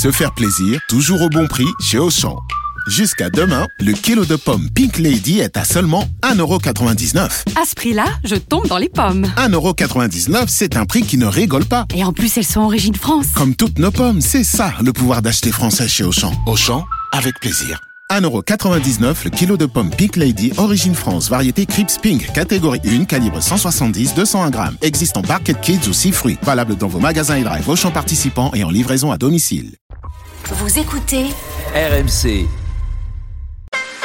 se faire plaisir, toujours au bon prix chez Auchan. Jusqu'à demain, le kilo de pommes Pink Lady est à seulement 1,99€. À ce prix-là, je tombe dans les pommes. 1,99€, c'est un prix qui ne rigole pas. Et en plus, elles sont origine France. Comme toutes nos pommes, c'est ça le pouvoir d'acheter français chez Auchan. Auchan, avec plaisir. 1,99€ le kilo de pommes Pink Lady, origine France, variété Crips Pink, catégorie 1, calibre 170-201 grammes. Existe en Barket Kids ou 6 fruits. Valable dans vos magasins et drive Auchan participants et en livraison à domicile. Vous écoutez RMC.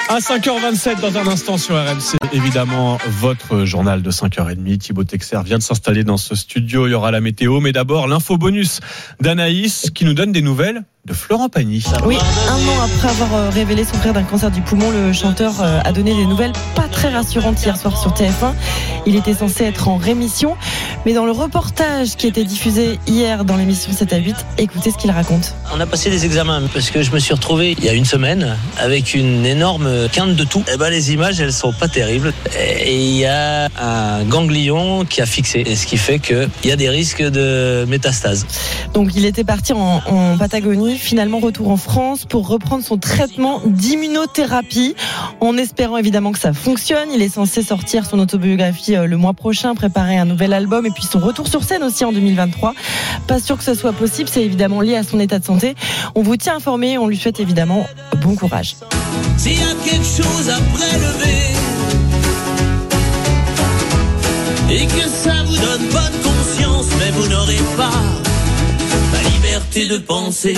À 5h27 dans un instant sur RMC, évidemment, votre journal de 5h30. Thibaut Texer vient de s'installer dans ce studio. Il y aura la météo, mais d'abord l'info bonus d'Anaïs qui nous donne des nouvelles de Florent Pagny. Oui, un an après avoir euh, révélé son frère d'un cancer du poumon, le chanteur euh, a donné des nouvelles pas très rassurantes hier soir sur TF1. Il était censé être en rémission, mais dans le reportage qui était diffusé hier dans l'émission 7 à 8, écoutez ce qu'il raconte. On a passé des examens parce que je me suis retrouvé il y a une semaine avec une énorme quinte de tout. Et ben les images elles sont pas terribles et il y a un ganglion qui a fixé, et ce qui fait qu'il y a des risques de métastase. Donc il était parti en, en Patagonie finalement retour en France pour reprendre son traitement d'immunothérapie en espérant évidemment que ça fonctionne. Il est censé sortir son autobiographie euh, le mois prochain, préparer un nouvel album et puis son retour sur scène aussi en 2023. Pas sûr que ce soit possible, c'est évidemment lié à son état de santé. On vous tient informé, on lui souhaite évidemment bon courage. S'il y a quelque chose à prélever et que ça vous donne bonne conscience, mais vous n'aurez pas la liberté de penser